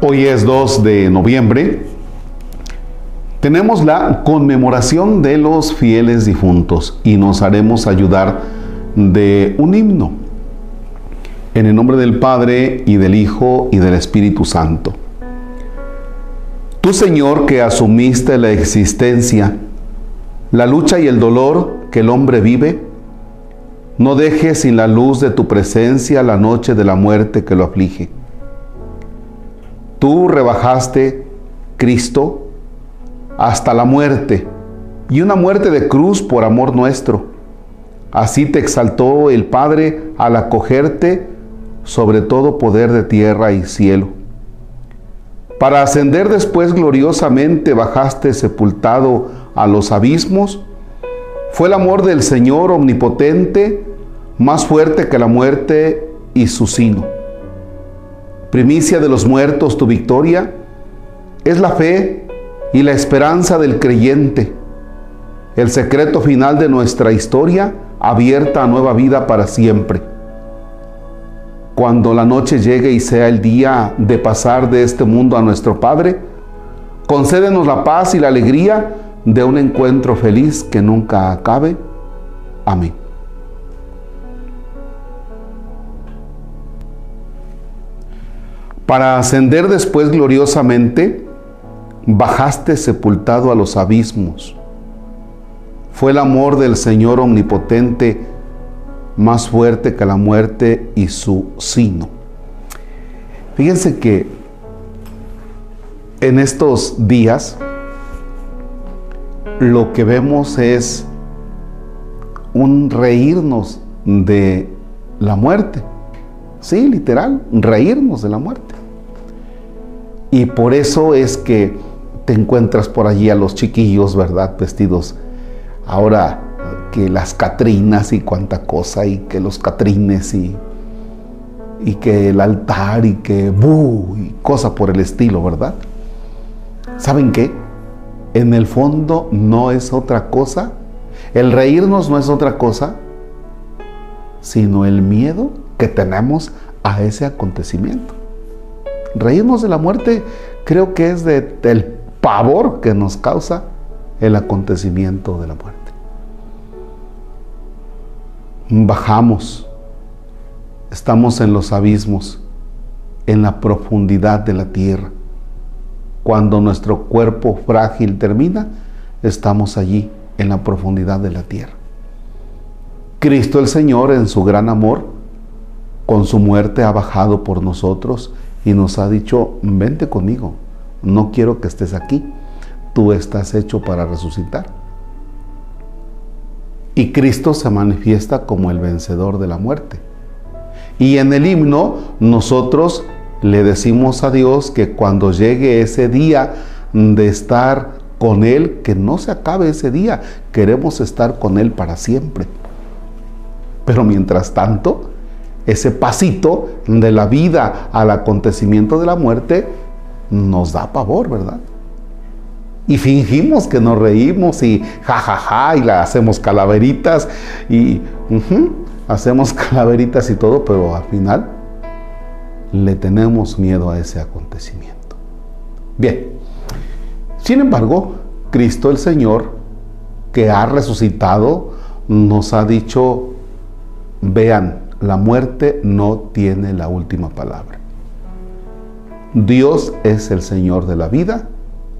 Hoy es 2 de noviembre. Tenemos la conmemoración de los fieles difuntos y nos haremos ayudar de un himno. En el nombre del Padre y del Hijo y del Espíritu Santo. Tú Señor que asumiste la existencia, la lucha y el dolor que el hombre vive, no dejes sin la luz de tu presencia la noche de la muerte que lo aflige. Tú rebajaste, Cristo, hasta la muerte, y una muerte de cruz por amor nuestro. Así te exaltó el Padre al acogerte sobre todo poder de tierra y cielo. Para ascender después gloriosamente bajaste sepultado a los abismos. Fue el amor del Señor omnipotente más fuerte que la muerte y su sino. Primicia de los muertos, tu victoria es la fe y la esperanza del creyente, el secreto final de nuestra historia abierta a nueva vida para siempre. Cuando la noche llegue y sea el día de pasar de este mundo a nuestro Padre, concédenos la paz y la alegría de un encuentro feliz que nunca acabe. Amén. Para ascender después gloriosamente, bajaste sepultado a los abismos. Fue el amor del Señor omnipotente más fuerte que la muerte y su sino. Fíjense que en estos días lo que vemos es un reírnos de la muerte. Sí, literal, reírnos de la muerte. Y por eso es que te encuentras por allí a los chiquillos, ¿verdad? Vestidos ahora que las catrinas y cuánta cosa, y que los catrines y, y que el altar y que bu y cosa por el estilo, ¿verdad? ¿Saben qué? En el fondo no es otra cosa, el reírnos no es otra cosa, sino el miedo que tenemos a ese acontecimiento. Reírnos de la muerte creo que es de, del pavor que nos causa el acontecimiento de la muerte. Bajamos, estamos en los abismos, en la profundidad de la tierra. Cuando nuestro cuerpo frágil termina, estamos allí, en la profundidad de la tierra. Cristo el Señor, en su gran amor, con su muerte ha bajado por nosotros y nos ha dicho, vente conmigo, no quiero que estés aquí, tú estás hecho para resucitar. Y Cristo se manifiesta como el vencedor de la muerte. Y en el himno nosotros le decimos a Dios que cuando llegue ese día de estar con Él, que no se acabe ese día, queremos estar con Él para siempre. Pero mientras tanto, ese pasito de la vida al acontecimiento de la muerte nos da pavor, ¿verdad? Y fingimos que nos reímos y jajaja ja, ja, y la hacemos calaveritas y hacemos calaveritas y todo, pero al final le tenemos miedo a ese acontecimiento. Bien, sin embargo, Cristo el Señor, que ha resucitado, nos ha dicho, vean, la muerte no tiene la última palabra. Dios es el Señor de la vida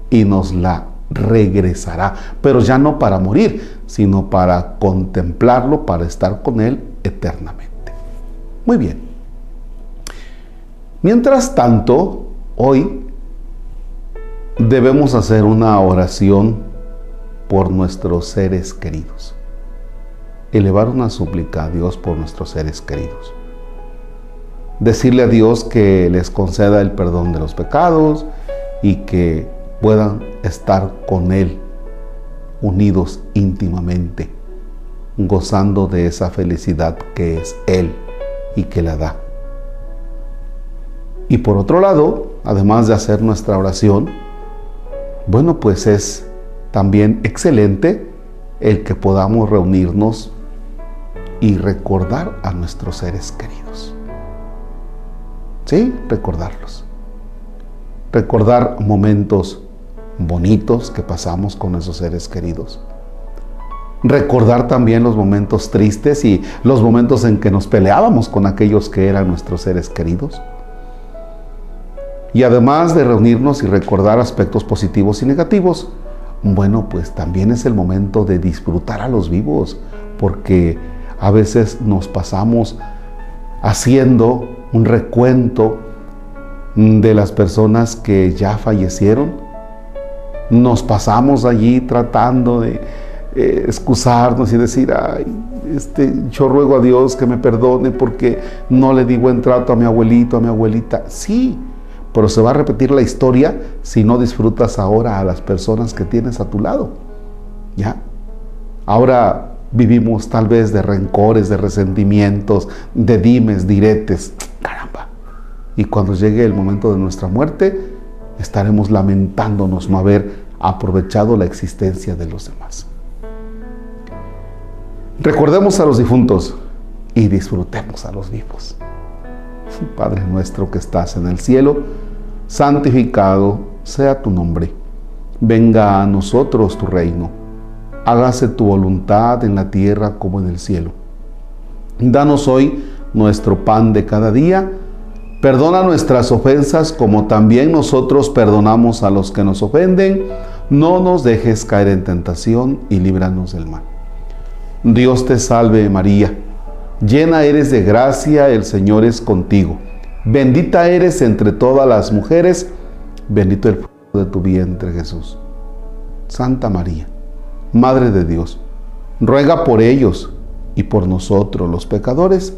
y nos la regresará, pero ya no para morir, sino para contemplarlo, para estar con Él eternamente. Muy bien. Mientras tanto, hoy debemos hacer una oración por nuestros seres queridos elevar una súplica a Dios por nuestros seres queridos. Decirle a Dios que les conceda el perdón de los pecados y que puedan estar con Él unidos íntimamente, gozando de esa felicidad que es Él y que la da. Y por otro lado, además de hacer nuestra oración, bueno, pues es también excelente el que podamos reunirnos y recordar a nuestros seres queridos. ¿Sí? Recordarlos. recordar momentos bonitos que pasamos con esos seres queridos. Recordar también los momentos tristes y los momentos en que nos peleábamos con aquellos que eran nuestros seres queridos. Y además de reunirnos y recordar aspectos positivos y negativos, bueno, pues también es el momento de disfrutar a los vivos, porque a veces nos pasamos haciendo un recuento de las personas que ya fallecieron. Nos pasamos allí tratando de eh, excusarnos y decir, ay, este, yo ruego a Dios que me perdone porque no le di buen trato a mi abuelito, a mi abuelita. Sí, pero se va a repetir la historia si no disfrutas ahora a las personas que tienes a tu lado. ¿Ya? Ahora vivimos tal vez de rencores, de resentimientos, de dimes, diretes. Caramba. Y cuando llegue el momento de nuestra muerte, estaremos lamentándonos no haber aprovechado la existencia de los demás. Recordemos a los difuntos y disfrutemos a los vivos. Padre nuestro que estás en el cielo, santificado sea tu nombre. Venga a nosotros tu reino. Hágase tu voluntad en la tierra como en el cielo. Danos hoy nuestro pan de cada día. Perdona nuestras ofensas como también nosotros perdonamos a los que nos ofenden. No nos dejes caer en tentación y líbranos del mal. Dios te salve María Llena eres de gracia, el Señor es contigo. Bendita eres entre todas las mujeres, bendito el fruto de tu vientre Jesús. Santa María, Madre de Dios, ruega por ellos y por nosotros los pecadores,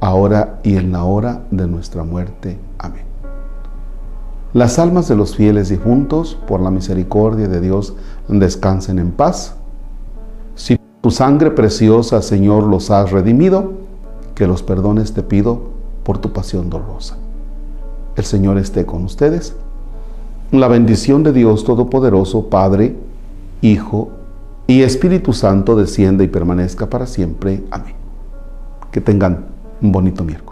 ahora y en la hora de nuestra muerte. Amén. Las almas de los fieles difuntos, por la misericordia de Dios, descansen en paz. Si tu sangre preciosa, Señor, los has redimido, que los perdones te pido por tu pasión dolorosa. El Señor esté con ustedes. La bendición de Dios Todopoderoso, Padre, Hijo y Espíritu Santo descienda y permanezca para siempre. Amén. Que tengan un bonito miércoles.